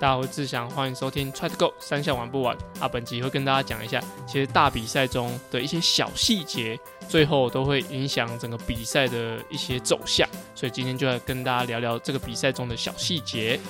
大家好，我是志祥，欢迎收听 Try to Go 三项玩不完啊。本集会跟大家讲一下，其实大比赛中的一些小细节，最后都会影响整个比赛的一些走向。所以今天就来跟大家聊聊这个比赛中的小细节。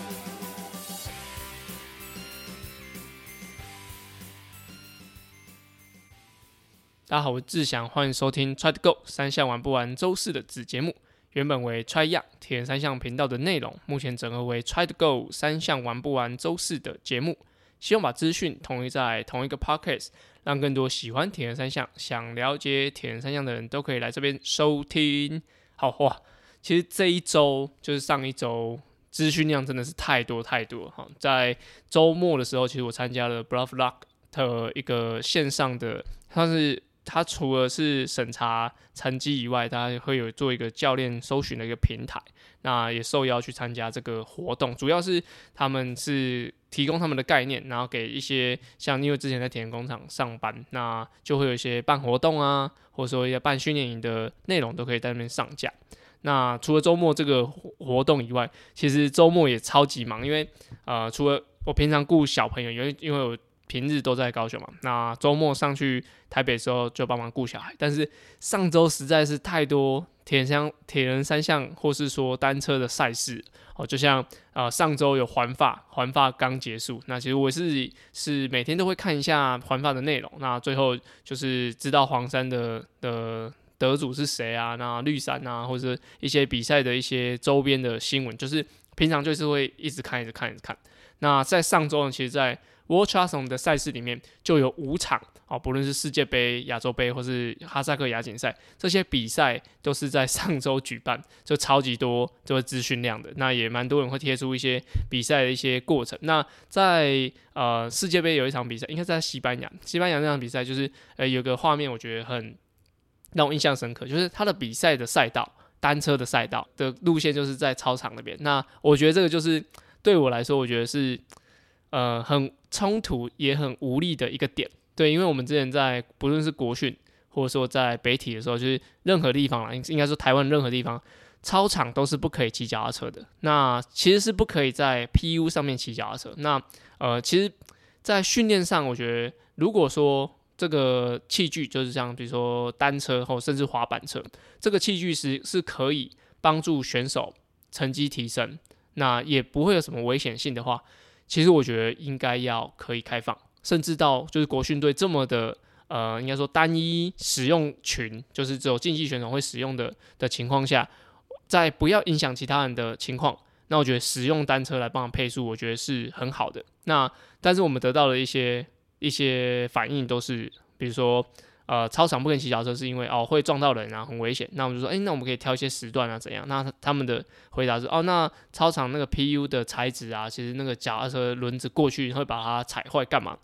大家好，我是志祥，欢迎收听 Try to Go 三项玩不完周四的子节目。原本为 Try Young 铁人三项频道的内容，目前整合为 Try to Go 三项玩不完周四的节目。希望把资讯统一在同一个 Podcast，让更多喜欢铁人三项、想了解铁人三项的人都可以来这边收听。好哇，其实这一周就是上一周资讯量真的是太多太多哈。在周末的时候，其实我参加了 Bluff Lock 的一个线上的，它是。它除了是审查成绩以外，它会有做一个教练搜寻的一个平台，那也受邀去参加这个活动。主要是他们是提供他们的概念，然后给一些像因为之前在田工厂上班，那就会有一些办活动啊，或者说一些办训练营的内容都可以在那边上架。那除了周末这个活动以外，其实周末也超级忙，因为呃，除了我平常顾小朋友，因为因为我。平日都在高雄嘛，那周末上去台北时候就帮忙顾小孩。但是上周实在是太多铁人铁人三项或是说单车的赛事哦，就像啊上周有环法，环法刚结束，那其实我是是每天都会看一下环法的内容。那最后就是知道黄山的的得主是谁啊，那绿山啊，或者一些比赛的一些周边的新闻，就是平常就是会一直看，一直看，一直看。那在上周呢，其实，在 World c h a s 的赛事里面就有五场哦，不论是世界杯、亚洲杯或是哈萨克亚锦赛，这些比赛都是在上周举办，就超级多这个资讯量的。那也蛮多人会贴出一些比赛的一些过程。那在呃世界杯有一场比赛，应该在西班牙，西班牙那场比赛就是呃有个画面，我觉得很让我印象深刻，就是他的比赛的赛道，单车的赛道的路线就是在操场那边。那我觉得这个就是对我来说，我觉得是。呃，很冲突也很无力的一个点，对，因为我们之前在不论是国训或者说在北体的时候，就是任何地方啦，应应该说台湾任何地方，操场都是不可以骑脚踏车的。那其实是不可以在 PU 上面骑脚踏车。那呃，其实，在训练上，我觉得如果说这个器具就是像比如说单车或甚至滑板车，这个器具是是可以帮助选手成绩提升，那也不会有什么危险性的话。其实我觉得应该要可以开放，甚至到就是国训队这么的呃，应该说单一使用群，就是只有竞技选手会使用的的情况下，在不要影响其他人的情况，那我觉得使用单车来帮忙配速，我觉得是很好的。那但是我们得到了一些一些反应，都是比如说。呃，操场不能骑脚车，是因为哦会撞到人啊，很危险。那我们就说，哎，那我们可以挑一些时段啊，怎样？那他们的回答是，哦，那操场那个 PU 的材质啊，其实那个脚踏车轮子过去会把它踩坏，干嘛？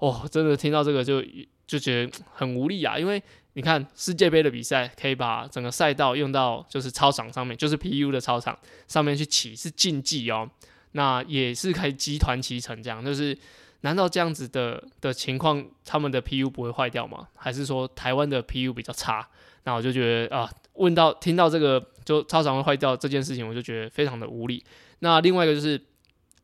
哦，真的听到这个就就觉得很无力啊，因为你看世界杯的比赛，可以把整个赛道用到就是操场上面，就是 PU 的操场上面去骑，是竞技哦，那也是可以集团骑乘这样，就是。难道这样子的的情况，他们的 PU 不会坏掉吗？还是说台湾的 PU 比较差？那我就觉得啊，问到听到这个就操场会坏掉这件事情，我就觉得非常的无力。那另外一个就是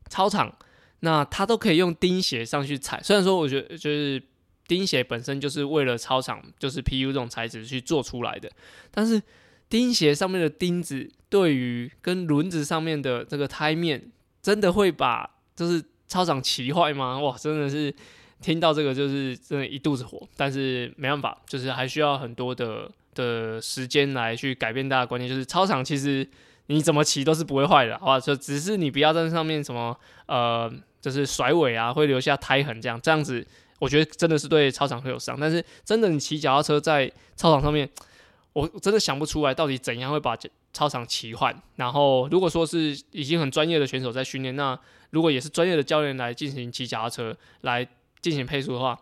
操场，那它都可以用钉鞋上去踩。虽然说我觉得就是钉鞋本身就是为了操场就是 PU 这种材质去做出来的，但是钉鞋上面的钉子对于跟轮子上面的这个胎面，真的会把就是。操场骑坏吗？哇，真的是听到这个就是真的一肚子火，但是没办法，就是还需要很多的的时间来去改变大家观念。就是操场其实你怎么骑都是不会坏的，好吧？就只是你不要在上面什么呃，就是甩尾啊，会留下胎痕这样，这样子我觉得真的是对操场会有伤。但是真的你骑脚踏车在操场上面，我真的想不出来到底怎样会把操场骑坏。然后如果说是已经很专业的选手在训练，那如果也是专业的教练来进行骑脚踏车来进行配速的话，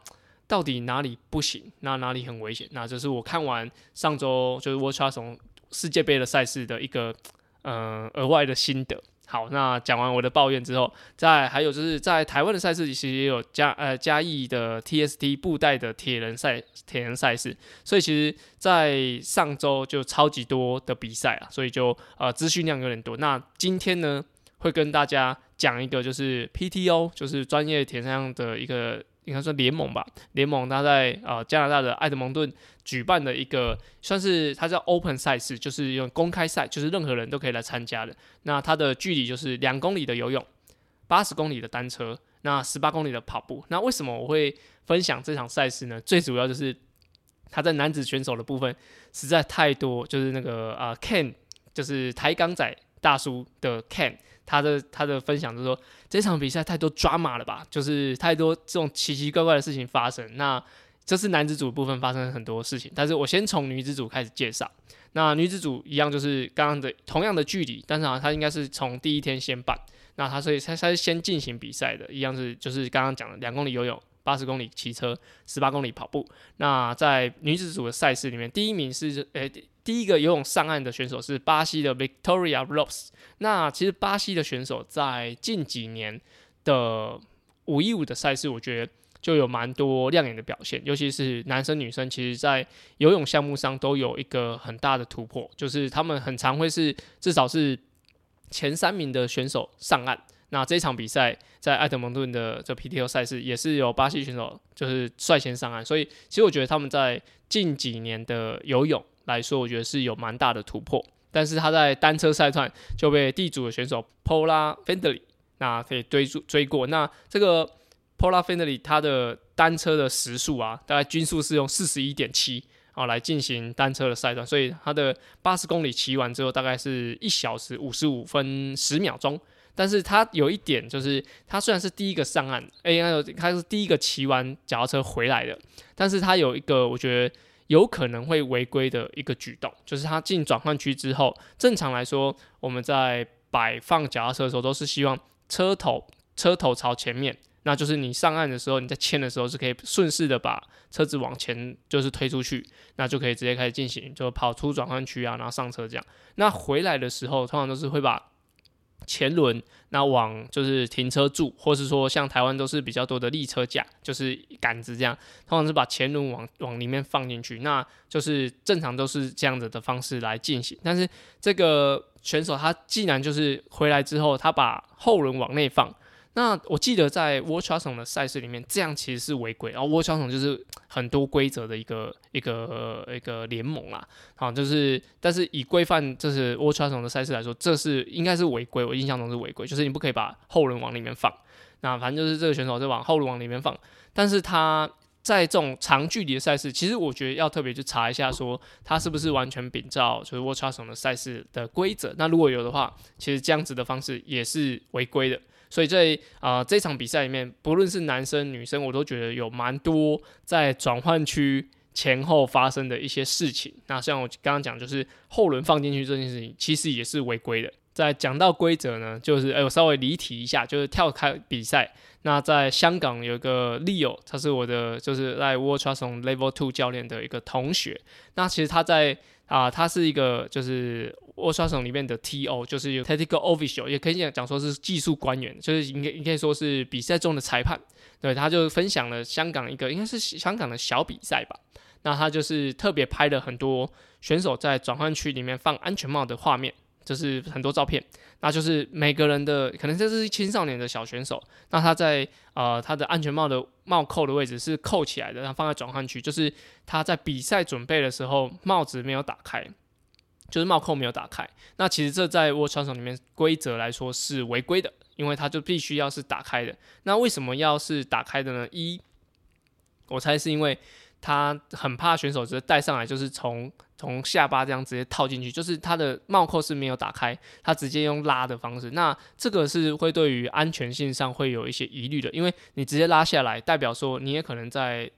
到底哪里不行？那哪里很危险？那这是我看完上周就是 World c h a 世界杯的赛事的一个呃额外的心得。好，那讲完我的抱怨之后，在还有就是在台湾的赛事其实也有嘉呃嘉义的 TST 布袋的铁人赛铁人赛事，所以其实在上周就超级多的比赛啊，所以就呃资讯量有点多。那今天呢？会跟大家讲一个，就是 PTO，就是专业田上的一个应该说联盟吧。联盟它在呃加拿大的埃德蒙顿举办的一个，算是它叫 Open 赛事，就是用公开赛，就是任何人都可以来参加的。那它的距离就是两公里的游泳，八十公里的单车，那十八公里的跑步。那为什么我会分享这场赛事呢？最主要就是他在男子选手的部分实在太多，就是那个啊 Ken，就是抬杠仔大叔的 Ken。他的他的分享就是说，这场比赛太多抓马了吧，就是太多这种奇奇怪怪的事情发生。那这是男子组部分发生很多事情，但是我先从女子组开始介绍。那女子组一样就是刚刚的同样的距离，但是啊，她应该是从第一天先办。那她所以她她是先进行比赛的，一样是就是刚刚讲的两公里游泳、八十公里骑车、十八公里跑步。那在女子组的赛事里面，第一名是诶。第一个游泳上岸的选手是巴西的 Victoria Rose。那其实巴西的选手在近几年的五一五的赛事，我觉得就有蛮多亮眼的表现，尤其是男生女生，其实在游泳项目上都有一个很大的突破，就是他们很常会是至少是前三名的选手上岸。那这场比赛在埃德蒙顿的这 PTO 赛事也是有巴西选手就是率先上岸，所以其实我觉得他们在近几年的游泳。来说，我觉得是有蛮大的突破，但是他在单车赛段就被地主的选手 Pola Fendley 那可以追住追过。那这个 Pola Fendley 他的单车的时速啊，大概均速是用四十一点七啊来进行单车的赛段，所以他的八十公里骑完之后，大概是一小时五十五分十秒钟。但是他有一点就是，他虽然是第一个上岸，哎，他是第一个骑完脚踏车回来的，但是他有一个我觉得。有可能会违规的一个举动，就是他进转换区之后，正常来说，我们在摆放脚踏车的时候，都是希望车头车头朝前面，那就是你上岸的时候，你在牵的时候是可以顺势的把车子往前就是推出去，那就可以直接开始进行，就跑出转换区啊，然后上车这样。那回来的时候，通常都是会把。前轮那往就是停车柱，或是说像台湾都是比较多的立车架，就是杆子这样，通常是把前轮往往里面放进去，那就是正常都是这样子的方式来进行。但是这个选手他既然就是回来之后，他把后轮往内放。那我记得在 w a t c h s o n 的赛事里面，这样其实是违规。然后 w a t c h s o n 就是很多规则的一个一个一个联盟啦，好，就是但是以规范这是 w a t c h s o n 的赛事来说，这是应该是违规。我印象中是违规，就是你不可以把后轮往里面放。那反正就是这个选手是往后轮往里面放，但是他在这种长距离的赛事，其实我觉得要特别去查一下，说他是不是完全秉照就是 w a t c h s o n 的赛事的规则。那如果有的话，其实这样子的方式也是违规的。所以在啊这场比赛里面，不论是男生女生，我都觉得有蛮多在转换区前后发生的一些事情。那像我刚刚讲，就是后轮放进去这件事情，其实也是违规的。在讲到规则呢，就是哎，我稍微离题一下，就是跳开比赛。那在香港有一个 Leo，他是我的就是在 World t r u s t Level Two 教练的一个同学。那其实他在啊，他是一个就是。沃刷省里面的 T.O. 就是有 Technical Official，也可以讲讲说是技术官员，就是应该应该说是比赛中的裁判。对，他就分享了香港一个应该是香港的小比赛吧。那他就是特别拍了很多选手在转换区里面放安全帽的画面，就是很多照片。那就是每个人的可能这是青少年的小选手，那他在呃他的安全帽的帽扣的位置是扣起来的，然后放在转换区，就是他在比赛准备的时候帽子没有打开。就是帽扣没有打开，那其实这在 World Champion 里面规则来说是违规的，因为他就必须要是打开的。那为什么要是打开的呢？一，我猜是因为他很怕选手直接戴上来，就是从从下巴这样直接套进去，就是它的帽扣是没有打开，它直接用拉的方式。那这个是会对于安全性上会有一些疑虑的，因为你直接拉下来，代表说你也可能在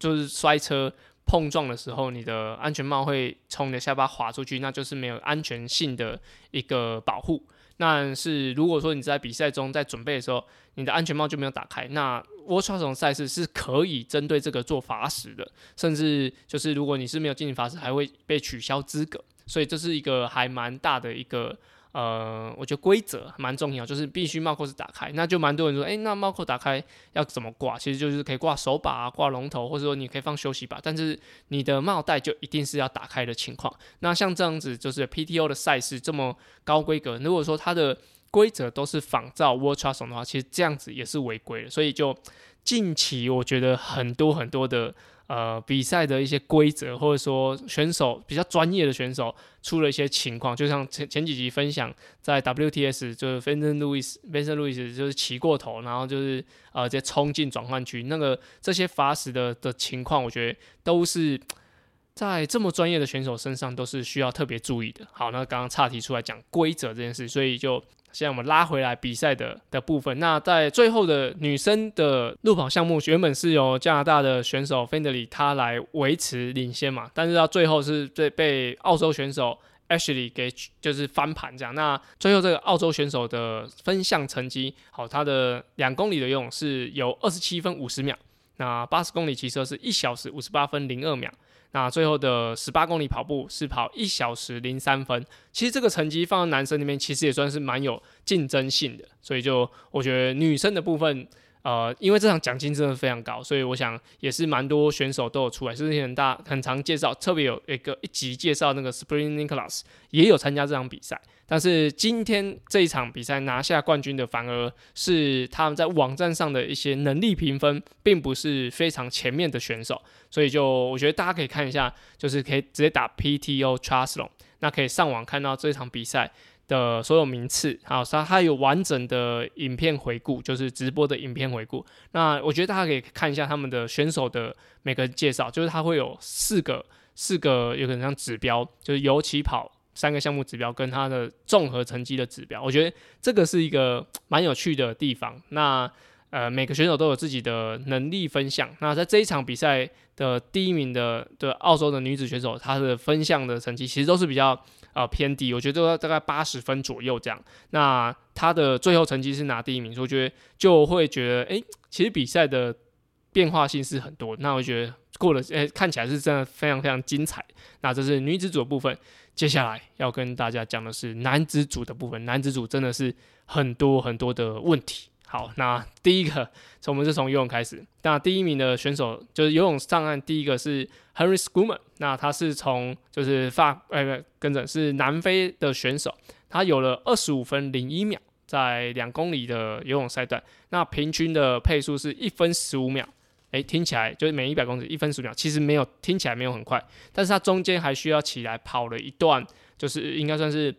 就是摔车。碰撞的时候，你的安全帽会从你的下巴滑出去，那就是没有安全性的一个保护。那是如果说你在比赛中在准备的时候，你的安全帽就没有打开，那 watch 这种赛事是可以针对这个做罚时的，甚至就是如果你是没有进行罚时，还会被取消资格。所以这是一个还蛮大的一个。呃，我觉得规则蛮重要，就是必须帽扣是打开，那就蛮多人说，哎，那帽扣打开要怎么挂？其实就是可以挂手把啊、挂龙头，或者说你可以放休息把，但是你的帽带就一定是要打开的情况。那像这样子，就是 PTO 的赛事这么高规格，如果说它的规则都是仿照 World Trust 的话，其实这样子也是违规的。所以就近期我觉得很多很多的。呃，比赛的一些规则，或者说选手比较专业的选手出了一些情况，就像前前几集分享，在 WTS 就是 Vincent Louis，Vincent Louis 就是骑过头，然后就是呃直接冲进转换区，那个这些罚时的的情况，我觉得都是在这么专业的选手身上都是需要特别注意的。好，那刚刚岔题出来讲规则这件事，所以就。现在我们拉回来比赛的的部分，那在最后的女生的路跑项目，原本是由加拿大的选手 f e n d l y 她来维持领先嘛，但是到最后是被被澳洲选手 Ashley 给就是翻盘这样。那最后这个澳洲选手的分项成绩，好，他的两公里的游泳是有二十七分五十秒，那八十公里骑车是一小时五十八分零二秒。那最后的十八公里跑步是跑一小时零三分，其实这个成绩放在男生那边，其实也算是蛮有竞争性的。所以就我觉得女生的部分，呃，因为这场奖金真的非常高，所以我想也是蛮多选手都有出来。之前大很常介绍，特别有一个一集介绍那个 Springing Class 也有参加这场比赛。但是今天这一场比赛拿下冠军的，反而是他们在网站上的一些能力评分，并不是非常前面的选手，所以就我觉得大家可以看一下，就是可以直接打 PTO Triathlon，那可以上网看到这场比赛的所有名次，好，它它有完整的影片回顾，就是直播的影片回顾。那我觉得大家可以看一下他们的选手的每个介绍，就是它会有四个四个有可能像指标，就是游起跑。三个项目指标跟他的综合成绩的指标，我觉得这个是一个蛮有趣的地方。那呃，每个选手都有自己的能力分项。那在这一场比赛的第一名的的澳洲的女子选手，她的分项的成绩其实都是比较呃偏低，我觉得大概八十分左右这样。那她的最后成绩是拿第一名，所以我觉得就会觉得，哎，其实比赛的变化性是很多。那我觉得过了，哎，看起来是真的非常非常精彩。那这是女子组的部分。接下来要跟大家讲的是男子组的部分，男子组真的是很多很多的问题。好，那第一个，从我们是从游泳开始。那第一名的选手就是游泳上岸，第一个是 Henry Schoolman，那他是从就是法呃不跟着是南非的选手，他有了二十五分零一秒，在两公里的游泳赛段，那平均的配速是一分十五秒。诶，听起来就是每一百公尺一分十秒，其实没有听起来没有很快，但是它中间还需要起来跑了一段，就是应该算是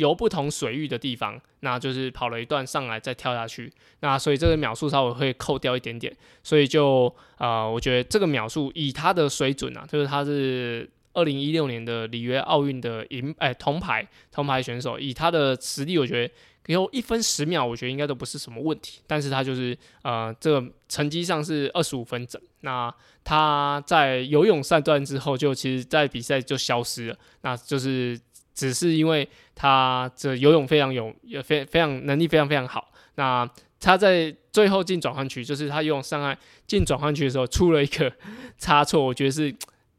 游不同水域的地方，那就是跑了一段上来再跳下去，那所以这个秒数稍微会扣掉一点点，所以就啊，我觉得这个秒数以他的水准啊，就是他是二零一六年的里约奥运的银哎铜牌铜牌选手，以他的实力，我觉得。有一分十秒，我觉得应该都不是什么问题。但是他就是呃，这个成绩上是二十五分整。那他在游泳赛段之后，就其实在比赛就消失了。那就是只是因为他这游泳非常有，也非非常能力非常非常好。那他在最后进转换区，就是他游泳上岸进转换区的时候出了一个差错，我觉得是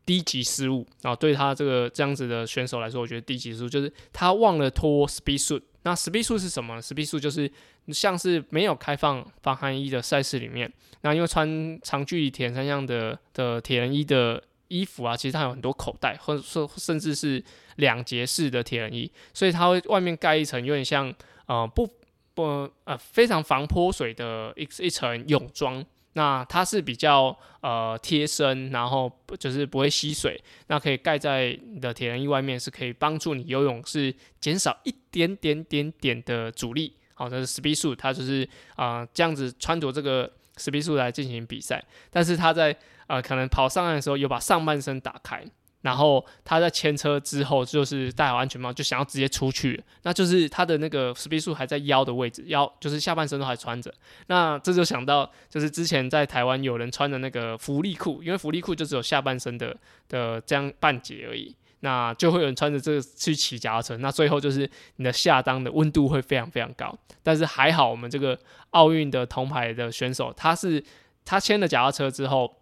低级失误。然后对他这个这样子的选手来说，我觉得低级失误就是他忘了脱 speed suit。那 speed suit 是什么？speed suit 就是像是没有开放防寒衣的赛事里面，那因为穿长距离铁人三项的的铁人衣的衣服啊，其实它有很多口袋，或者说甚至是两节式的铁人衣，所以它会外面盖一层有点像呃不不呃非常防泼水的一一层泳装。那它是比较呃贴身，然后就是不会吸水，那可以盖在你的铁人衣外面，是可以帮助你游泳是减少一点点点点的阻力。好，这是 speed suit，，它就是啊这样子穿着这个 speed suit 来进行比赛，但是它在呃可能跑上岸的时候有把上半身打开。然后他在牵车之后，就是戴好安全帽，就想要直接出去，那就是他的那个 speed 数还在腰的位置，腰就是下半身都还穿着。那这就想到，就是之前在台湾有人穿的那个福利裤，因为福利裤就只有下半身的的这样半截而已，那就会有人穿着这个去骑脚踏车，那最后就是你的下裆的温度会非常非常高。但是还好，我们这个奥运的铜牌的选手，他是他牵了脚踏车之后。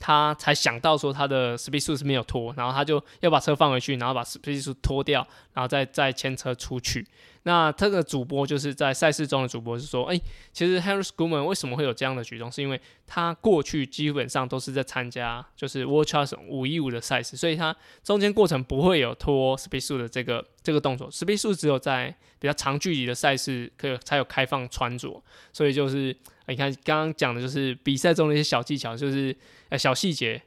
他才想到说他的 speed 数是没有脱，然后他就要把车放回去，然后把 speed 数脱掉，然后再再牵车出去。那这个主播就是在赛事中的主播是说，哎，其实 Harris g o o m a n 为什么会有这样的举动？是因为他过去基本上都是在参加就是 World Chass 五一五的赛事，所以他中间过程不会有拖 Speed 速的这个这个动作。Speed 速只有在比较长距离的赛事可才有开放穿着，所以就是你看刚刚讲的就是比赛中的一些小技巧，就是呃小细节，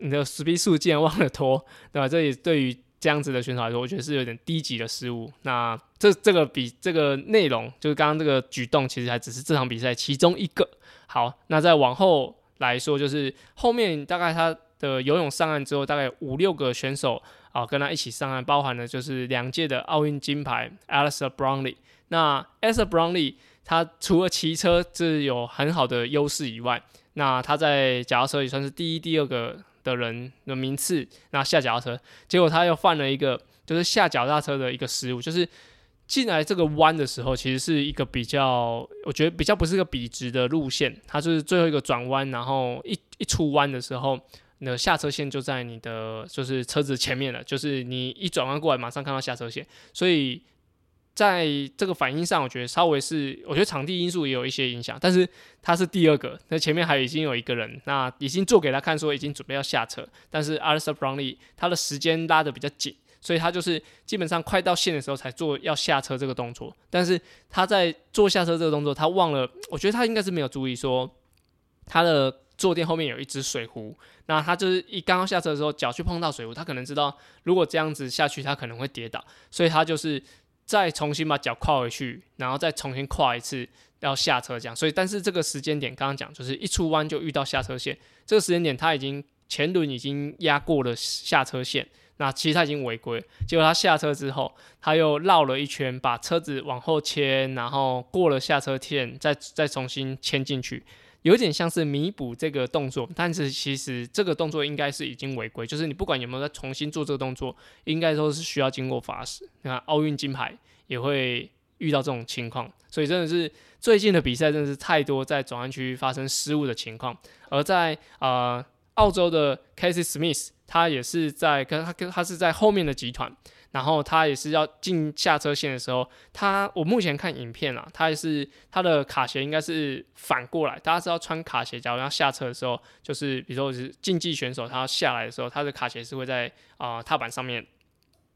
你的 Speed 速竟然忘了拖，对吧？这也对于这样子的选手来说，我觉得是有点低级的失误。那这这个比这个内容，就是刚刚这个举动，其实还只是这场比赛其中一个。好，那再往后来说，就是后面大概他的游泳上岸之后，大概五六个选手啊跟他一起上岸，包含了就是两届的奥运金牌 Alistair Brownlee。那 Alistair Brownlee 他除了骑车是有很好的优势以外，那他在脚踏车也算是第一、第二个。的人的名次，那下脚踏车，结果他又犯了一个，就是下脚踏车的一个失误，就是进来这个弯的时候，其实是一个比较，我觉得比较不是个笔直的路线，它就是最后一个转弯，然后一一出弯的时候，那下车线就在你的就是车子前面了，就是你一转弯过来，马上看到下车线，所以。在这个反应上，我觉得稍微是，我觉得场地因素也有一些影响。但是他是第二个，那前面还已经有一个人，那已经做给他看，说已经准备要下车。但是 Alistair Brownlee 他的时间拉的比较紧，所以他就是基本上快到线的时候才做要下车这个动作。但是他在做下车这个动作，他忘了，我觉得他应该是没有注意说他的坐垫后面有一只水壶。那他就是一刚刚下车的时候脚去碰到水壶，他可能知道如果这样子下去他可能会跌倒，所以他就是。再重新把脚跨回去，然后再重新跨一次要下车这样，所以但是这个时间点刚刚讲就是一出弯就遇到下车线，这个时间点他已经前轮已经压过了下车线，那其实他已经违规，结果他下车之后他又绕了一圈，把车子往后牵，然后过了下车线，再再重新牵进去。有点像是弥补这个动作，但是其实这个动作应该是已经违规，就是你不管有没有再重新做这个动作，应该都是需要经过罚时。那奥运金牌也会遇到这种情况，所以真的是最近的比赛真的是太多在转弯区发生失误的情况，而在呃澳洲的 Casey Smith，他也是在跟他跟他是在后面的集团。然后他也是要进下车线的时候，他我目前看影片啊，他也是他的卡鞋应该是反过来。大家知道穿卡鞋，假如要下车的时候，就是比如说是竞技选手，他要下来的时候，他的卡鞋是会在啊踏板上面。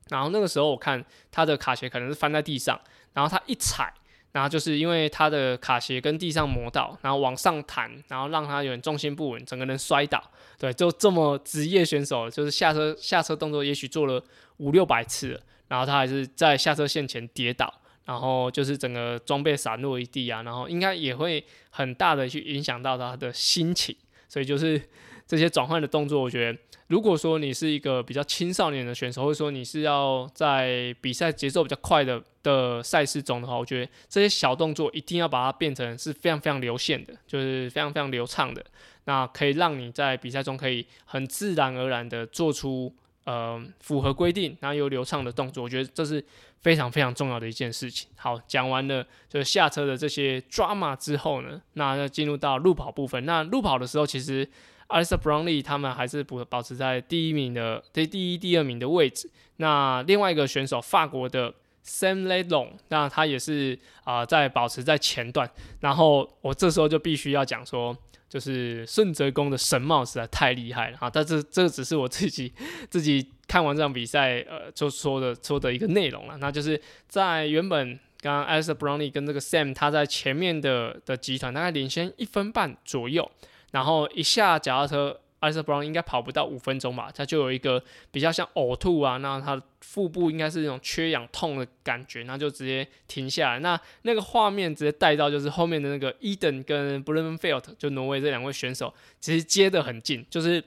然后那个时候我看他的卡鞋可能是翻在地上，然后他一踩。然后就是因为他的卡鞋跟地上磨到，然后往上弹，然后让他有点重心不稳，整个人摔倒。对，就这么职业选手，就是下车下车动作也许做了五六百次，然后他还是在下车线前跌倒，然后就是整个装备散落一地啊，然后应该也会很大的去影响到他的心情。所以就是这些转换的动作，我觉得。如果说你是一个比较青少年的选手，或者说你是要在比赛节奏比较快的的赛事中的话，我觉得这些小动作一定要把它变成是非常非常流线的，就是非常非常流畅的，那可以让你在比赛中可以很自然而然的做出呃符合规定，然后又流畅的动作。我觉得这是非常非常重要的一件事情。好，讲完了就是下车的这些 drama 之后呢，那要进入到路跑部分。那路跑的时候，其实。Alissa Brownlee 他们还是保保持在第一名的第第一、第二名的位置。那另外一个选手，法国的 Sam Ledong，那他也是啊在保持在前段。然后我这时候就必须要讲说，就是顺泽公的神帽实在太厉害了啊！但这这只是我自己 自己看完这场比赛呃就说的说的一个内容了。那就是在原本刚刚 a l i s a Brownlee 跟这个 Sam 他在前面的的集团大概领先一分半左右。然后一下脚踏车，艾瑟布朗应该跑不到五分钟吧，他就有一个比较像呕吐啊，那他腹部应该是那种缺氧痛的感觉，那就直接停下来。那那个画面直接带到就是后面的那个伊登跟布伦菲尔特，就挪威这两位选手，其实接得很近，就是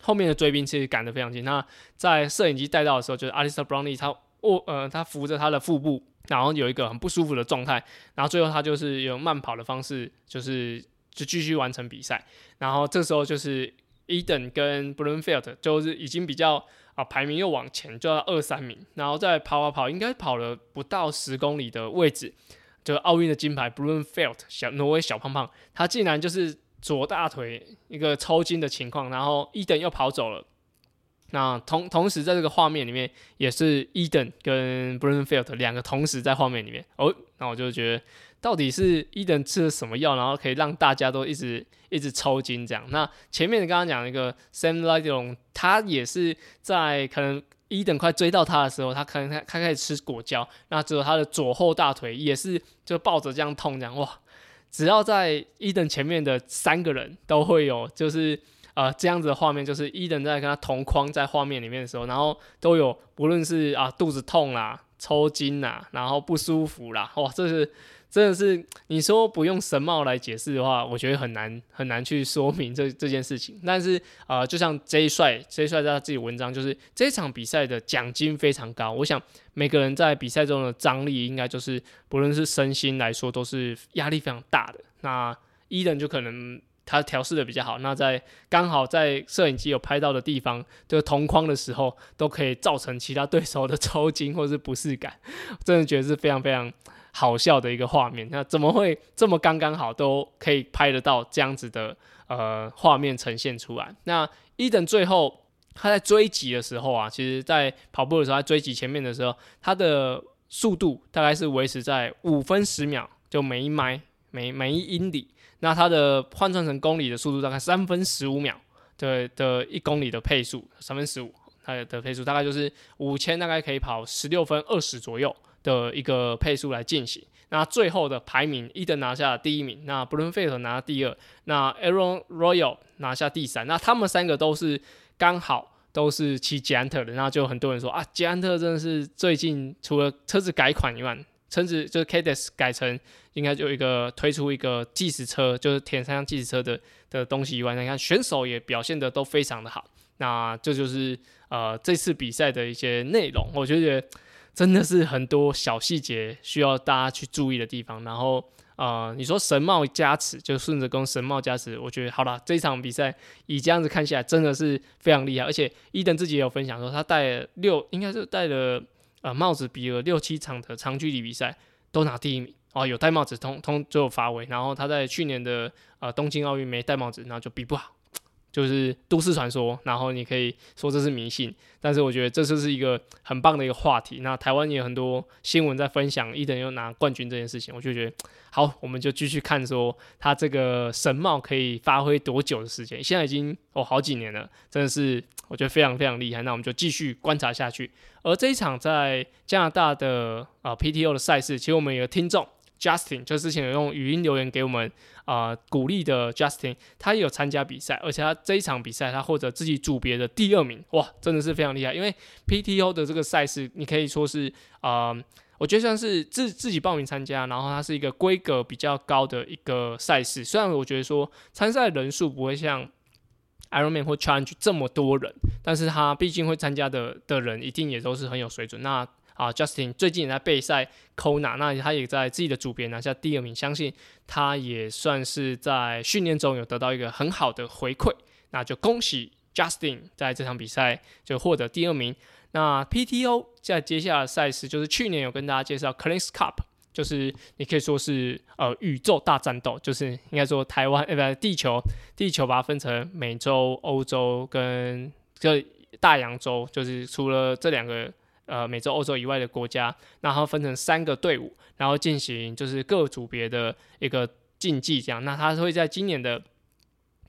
后面的追兵其实赶得非常近。那在摄影机带到的时候，就是阿里斯特布朗尼他握呃他扶着他的腹部，然后有一个很不舒服的状态，然后最后他就是用慢跑的方式，就是。就继续完成比赛，然后这时候就是 Eden 跟 b r u n f e l d 就是已经比较啊排名又往前，就要二三名，然后再跑跑跑，应该跑了不到十公里的位置，就奥运的金牌 b r u n f e l d 小挪威小胖胖，他竟然就是左大腿一个抽筋的情况，然后 Eden 又跑走了，那同同时在这个画面里面，也是 Eden 跟 b r u n f i e l d 两个同时在画面里面。哦，那我就觉得到底是伊登吃了什么药，然后可以让大家都一直一直抽筋这样。那前面刚刚讲一个 Sam l i d o n 他也是在可能伊登快追到他的时候，他可能他他开始吃果胶，那只有他的左后大腿也是就抱着这样痛这样哇。只要在伊登前面的三个人都会有就是。呃，这样子的画面就是伊登在跟他同框在画面里面的时候，然后都有不论是啊肚子痛啦、抽筋啦，然后不舒服啦，哇，这是真的是你说不用神貌来解释的话，我觉得很难很难去说明这 这件事情。但是呃，就像 J 帅 J 帅在他自己文章，就是这场比赛的奖金非常高，我想每个人在比赛中的张力应该就是不论是身心来说都是压力非常大的。那伊人就可能。他调试的比较好，那在刚好在摄影机有拍到的地方，就是同框的时候，都可以造成其他对手的抽筋或是不适感，真的觉得是非常非常好笑的一个画面。那怎么会这么刚刚好都可以拍得到这样子的呃画面呈现出来？那伊登最后他在追击的时候啊，其实在跑步的时候，他追击前面的时候，他的速度大概是维持在五分十秒，就每一迈每每一英里。那它的换算成公里的速度大概三分十五秒的的一公里的配速，三分十五，它的配速大概就是五千，大概可以跑十六分二十左右的一个配速来进行。那最后的排名，伊登拿下第一名，那布伦费特拿第二，那 Aaron Royal 拿下第三。那他们三个都是刚好都是骑捷安特的，那就很多人说啊，捷安特真的是最近除了车子改款以外。车子就是 k a d e s 改成应该就一个推出一个计时车，就是田三计时车的的东西以外，你看选手也表现的都非常的好。那这就是呃这次比赛的一些内容，我觉得真的是很多小细节需要大家去注意的地方。然后呃你说神帽加持，就顺着跟神帽加持，我觉得好了，这一场比赛以这样子看起来真的是非常厉害。而且伊登自己也有分享说，他带六应该是带了。呃，帽子比了六七场的长距离比赛都拿第一名哦，有戴帽子通通就有发威。然后他在去年的呃东京奥运没戴帽子，然后就比不好。就是都市传说，然后你可以说这是迷信，但是我觉得这就是一个很棒的一个话题。那台湾也有很多新闻在分享伊藤又拿冠军这件事情，我就觉得好，我们就继续看说他这个神帽可以发挥多久的时间。现在已经哦好几年了，真的是我觉得非常非常厉害。那我们就继续观察下去。而这一场在加拿大的啊 PTO 的赛事，其实我们有听众。Justin 就之前有用语音留言给我们啊鼓励的 Justin，他也有参加比赛，而且他这一场比赛他获得自己组别的第二名，哇，真的是非常厉害。因为 PTO 的这个赛事，你可以说是啊，我觉得算是自自己报名参加，然后它是一个规格比较高的一个赛事。虽然我觉得说参赛人数不会像 Ironman 或 Challenge 这么多人，但是他毕竟会参加的的人一定也都是很有水准。那啊，Justin 最近也在备赛 Kona，那他也在自己的组别拿下第二名，相信他也算是在训练中有得到一个很好的回馈，那就恭喜 Justin 在这场比赛就获得第二名。那 PTO 在接下来赛事就是去年有跟大家介绍 Cleans Cup，就是你可以说是呃宇宙大战斗，就是应该说台湾呃不地球地球把它分成美洲、欧洲跟这大洋洲，就是除了这两个。呃，美洲、欧洲以外的国家，然后分成三个队伍，然后进行就是各组别的一个竞技，这样。那他会在今年的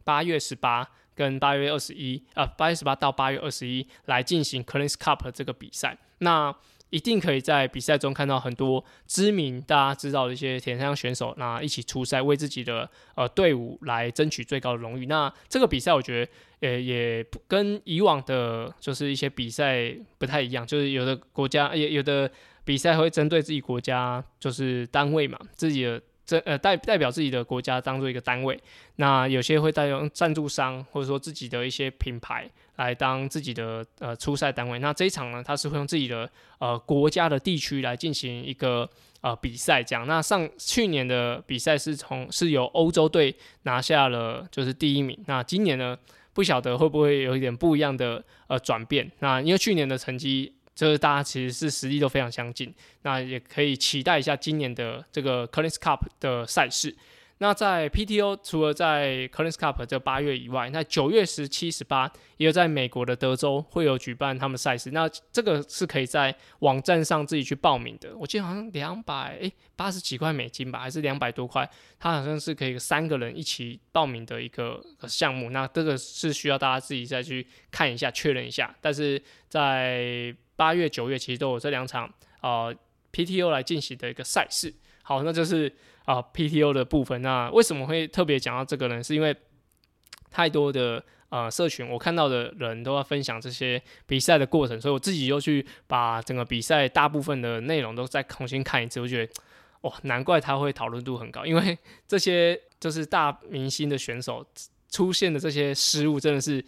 八月十八跟八月二十一，呃，八月十八到八月二十一来进行 c l e a n s Cup 这个比赛。那一定可以在比赛中看到很多知名大家知道的一些田径选手，那一起出赛为自己的呃队伍来争取最高的荣誉。那这个比赛我觉得呃也不跟以往的就是一些比赛不太一样，就是有的国家也有的比赛会针对自己国家就是单位嘛，自己的。这呃代代表自己的国家当做一个单位，那有些会带用赞助商或者说自己的一些品牌来当自己的呃初赛单位。那这一场呢，他是会用自己的呃国家的地区来进行一个呃比赛，这样。那上去年的比赛是从是由欧洲队拿下了就是第一名。那今年呢，不晓得会不会有一点不一样的呃转变？那因为去年的成绩。就是大家其实是实力都非常相近，那也可以期待一下今年的这个 c o l l i n s Cup 的赛事。那在 PTO 除了在 Collins Cup 这八月以外，那九月十七、十八也有在美国的德州会有举办他们赛事。那这个是可以在网站上自己去报名的。我记得好像两百诶八十几块美金吧，还是两百多块？它好像是可以三个人一起报名的一个项目。那这个是需要大家自己再去看一下、确认一下。但是在八月、九月其实都有这两场啊 PTO 来进行的一个赛事。好，那就是。啊，PTO 的部分，那为什么会特别讲到这个呢？是因为太多的呃社群，我看到的人都要分享这些比赛的过程，所以我自己又去把整个比赛大部分的内容都再重新看一次，我觉得哇，难怪他会讨论度很高，因为 这些就是大明星的选手出现的这些失误真的是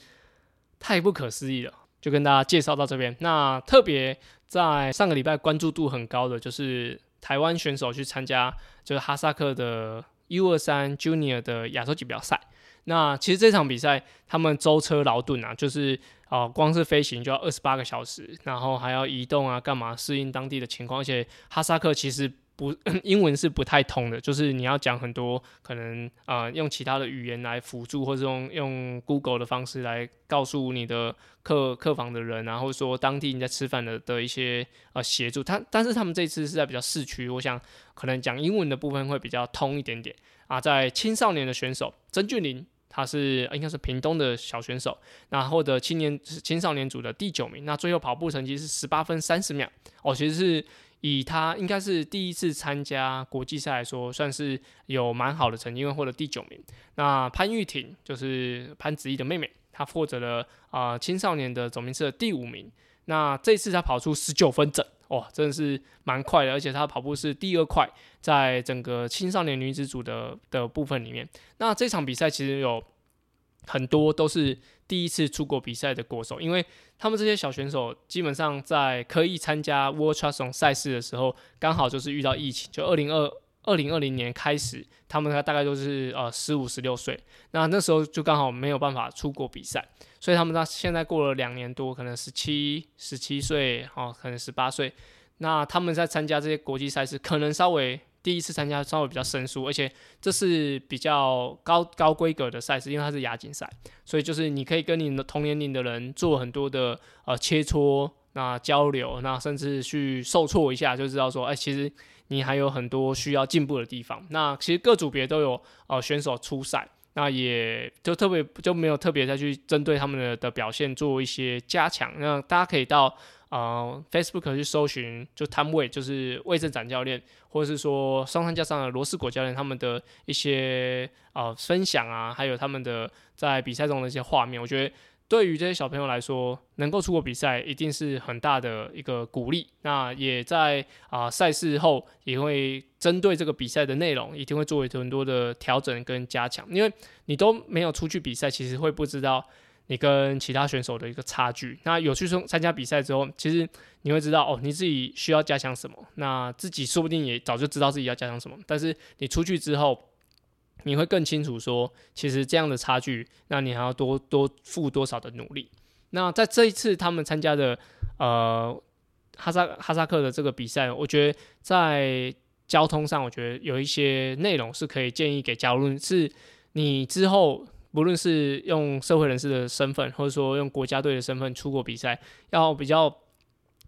太不可思议了。就跟大家介绍到这边，那特别在上个礼拜关注度很高的就是。台湾选手去参加就是哈萨克的 U 二三 Junior 的亚洲锦标赛。那其实这场比赛他们舟车劳顿啊，就是啊，光是飞行就要二十八个小时，然后还要移动啊，干嘛适应当地的情况。而且哈萨克其实。不，英文是不太通的，就是你要讲很多可能啊，用其他的语言来辅助，或者用用 Google 的方式来告诉你的客客房的人，然后说当地你在吃饭的的一些呃协助。他但是他们这次是在比较市区，我想可能讲英文的部分会比较通一点点啊。在青少年的选手曾俊林，他是应该是屏东的小选手，那获得青年青少年组的第九名，那最后跑步成绩是十八分三十秒哦，其实是。以他应该是第一次参加国际赛来说，算是有蛮好的成绩，因为获得第九名。那潘玉婷就是潘子怡的妹妹，她获得了啊青少年的总名次的第五名。那这次她跑出十九分整，哇，真的是蛮快的，而且她跑步是第二快，在整个青少年女子组的的部分里面。那这场比赛其实有很多都是。第一次出国比赛的国手，因为他们这些小选手基本上在可以参加 World Triathlon 赛事的时候，刚好就是遇到疫情，就二零二二零二零年开始，他们大概都是呃十五十六岁，那那时候就刚好没有办法出国比赛，所以他们到现在过了两年多，可能十七十七岁，哦，可能十八岁，那他们在参加这些国际赛事，可能稍微。第一次参加稍微比较生疏，而且这是比较高高规格的赛事，因为它是亚锦赛，所以就是你可以跟你的同年龄的人做很多的呃切磋、那交流，那甚至去受挫一下，就知道说，哎，其实你还有很多需要进步的地方。那其实各组别都有呃选手出赛，那也就特别就没有特别再去针对他们的的表现做一些加强。那大家可以到。啊，Facebook 去搜寻就摊位，就是魏正展教练，或者是说双山加上的罗斯果教练他们的一些啊分享啊，还有他们的在比赛中的一些画面，我觉得对于这些小朋友来说，能够出国比赛一定是很大的一个鼓励。那也在啊赛事后也会针对这个比赛的内容，一定会做很多的调整跟加强，因为你都没有出去比赛，其实会不知道。你跟其他选手的一个差距，那有去参参加比赛之后，其实你会知道哦，你自己需要加强什么。那自己说不定也早就知道自己要加强什么，但是你出去之后，你会更清楚说，其实这样的差距，那你还要多多付多少的努力。那在这一次他们参加的呃哈萨哈萨克的这个比赛，我觉得在交通上，我觉得有一些内容是可以建议给，加入是你之后。不论是用社会人士的身份，或者说用国家队的身份出国比赛，要比较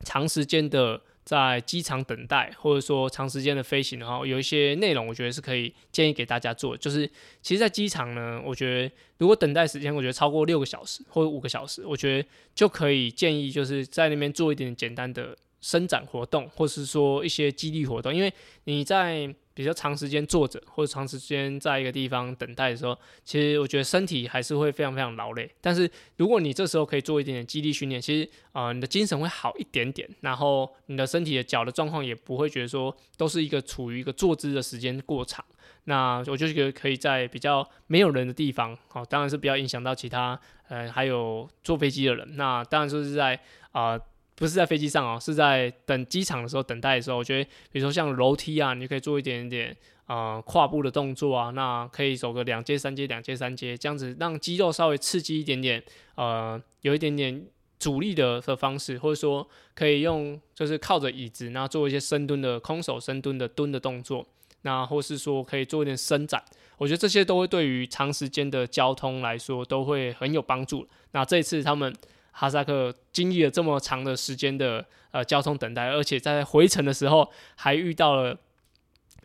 长时间的在机场等待，或者说长时间的飞行的话，有一些内容我觉得是可以建议给大家做。就是其实，在机场呢，我觉得如果等待时间我觉得超过六个小时或者五个小时，我觉得就可以建议就是在那边做一点简单的伸展活动，或是说一些激励活动，因为你在。比较长时间坐着或者长时间在一个地方等待的时候，其实我觉得身体还是会非常非常劳累。但是如果你这时候可以做一点点肌力训练，其实啊你的精神会好一点点，然后你的身体的脚的状况也不会觉得说都是一个处于一个坐姿的时间过长。那我就觉得可以在比较没有人的地方，好，当然是不要影响到其他呃还有坐飞机的人。那当然就是在啊。不是在飞机上哦，是在等机场的时候等待的时候，我觉得，比如说像楼梯啊，你可以做一点点啊跨步的动作啊，那可以走个两阶三阶两阶三阶，这样子让肌肉稍微刺激一点点，呃，有一点点阻力的的方式，或者说可以用就是靠着椅子，然后做一些深蹲的空手深蹲的蹲的动作。那或是说可以做一点伸展，我觉得这些都会对于长时间的交通来说都会很有帮助。那这次他们哈萨克经历了这么长的时间的呃交通等待，而且在回程的时候还遇到了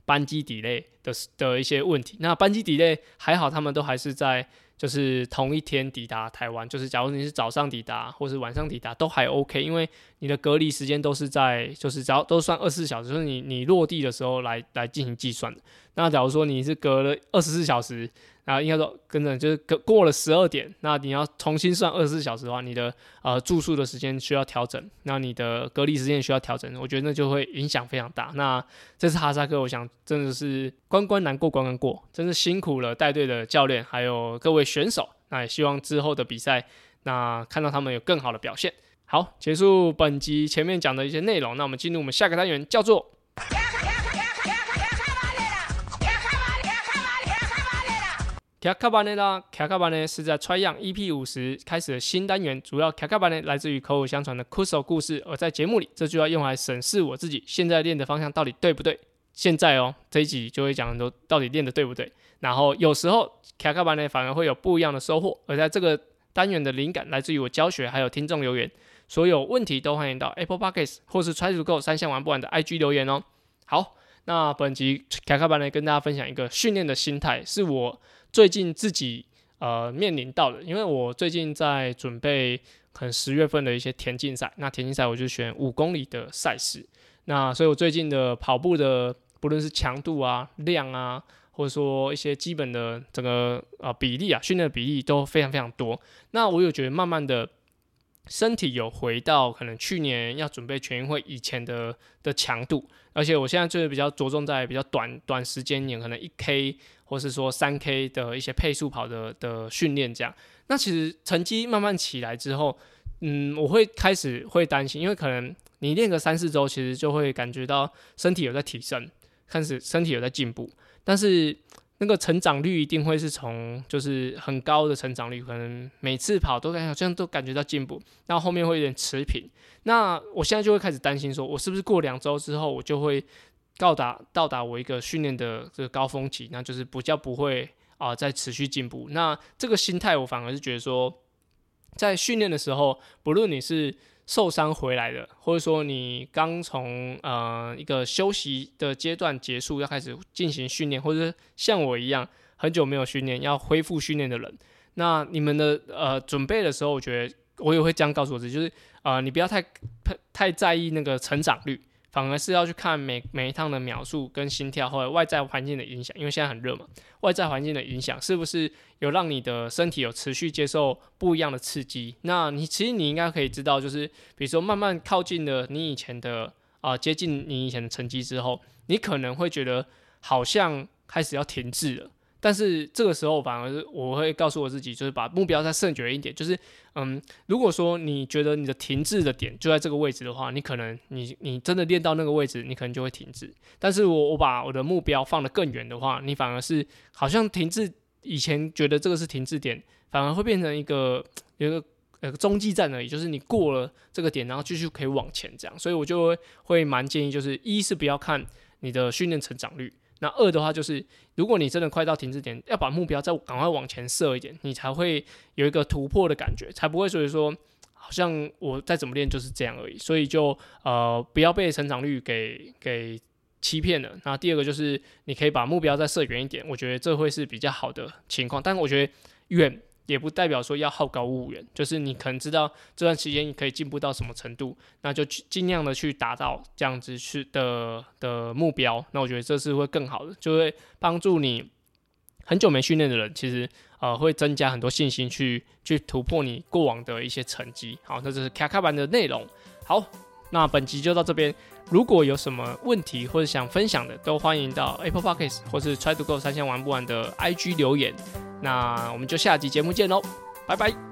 班机抵内的的一些问题。那班机抵内还好，他们都还是在。就是同一天抵达台湾，就是假如你是早上抵达或是晚上抵达都还 OK，因为你的隔离时间都是在就是只要都算二十四小时，就是你你落地的时候来来进行计算。那假如说你是隔了二十四小时。啊应该说，跟着就是过过了十二点，那你要重新算二十四小时的话，你的呃住宿的时间需要调整，那你的隔离时间需要调整，我觉得那就会影响非常大。那这次哈萨克，我想真的是关关难过关关过，真是辛苦了带队的教练还有各位选手。那也希望之后的比赛，那看到他们有更好的表现。好，结束本集前面讲的一些内容，那我们进入我们下个单元，叫做。卡卡班内啦，卡卡班内是在 Try Young EP 五十开始的新单元，主要卡卡班内来自于口口相传的 Kuso 故事，而在节目里，这就要用来审视我自己现在练的方向到底对不对。现在哦，这一集就会讲很多到底练的对不对。然后有时候卡卡班内反而会有不一样的收获。而在这个单元的灵感来自于我教学，还有听众留言。所有问题都欢迎到 Apple Podcast 或是 Try to Go 三项玩不完的 IG 留言哦。好，那本集卡卡班呢跟大家分享一个训练的心态，是我。最近自己呃面临到的，因为我最近在准备可能十月份的一些田径赛，那田径赛我就选五公里的赛事，那所以我最近的跑步的不论是强度啊、量啊，或者说一些基本的整个啊比例啊训练的比例都非常非常多，那我有觉得慢慢的。身体有回到可能去年要准备全运会以前的的强度，而且我现在就是比较着重在比较短短时间内，可能一 K 或是说三 K 的一些配速跑的的训练这样。那其实成绩慢慢起来之后，嗯，我会开始会担心，因为可能你练个三四周，其实就会感觉到身体有在提升，开始身体有在进步，但是。那个成长率一定会是从就是很高的成长率，可能每次跑都感觉好像都感觉到进步，然后面会有点持平。那我现在就会开始担心，说我是不是过两周之后，我就会到达到达我一个训练的这个高峰期，那就是比较不会啊再持续进步。那这个心态，我反而是觉得说，在训练的时候，不论你是。受伤回来的，或者说你刚从呃一个休息的阶段结束，要开始进行训练，或者像我一样很久没有训练要恢复训练的人，那你们的呃准备的时候，我觉得我也会这样告诉我自己，就是啊你不要太太在意那个成长率。反而是要去看每每一趟的秒数跟心跳，或者外在环境的影响，因为现在很热嘛，外在环境的影响是不是有让你的身体有持续接受不一样的刺激？那你其实你应该可以知道，就是比如说慢慢靠近了你以前的啊，接近你以前的成绩之后，你可能会觉得好像开始要停滞了。但是这个时候，反而是我会告诉我自己，就是把目标再设远一点。就是，嗯，如果说你觉得你的停滞的点就在这个位置的话，你可能你你真的练到那个位置，你可能就会停滞。但是我我把我的目标放得更远的话，你反而是好像停滞以前觉得这个是停滞点，反而会变成一个一个呃中继站而已。就是你过了这个点，然后继续可以往前这样。所以我就会会蛮建议，就是一是不要看你的训练成长率。那二的话就是，如果你真的快到停止点，要把目标再赶快往前设一点，你才会有一个突破的感觉，才不会所以说好像我再怎么练就是这样而已。所以就呃不要被成长率给给欺骗了。那第二个就是你可以把目标再设远一点，我觉得这会是比较好的情况。但我觉得远。也不代表说要好高骛远，就是你可能知道这段时间你可以进步到什么程度，那就尽量的去达到这样子去的的目标。那我觉得这是会更好的，就会帮助你很久没训练的人，其实呃会增加很多信心去去突破你过往的一些成绩。好，那这是卡卡版的内容。好，那本集就到这边。如果有什么问题或者想分享的，都欢迎到 Apple Podcasts 或是 Try to Go 三千玩不完的 IG 留言。那我们就下集节目见喽，拜拜。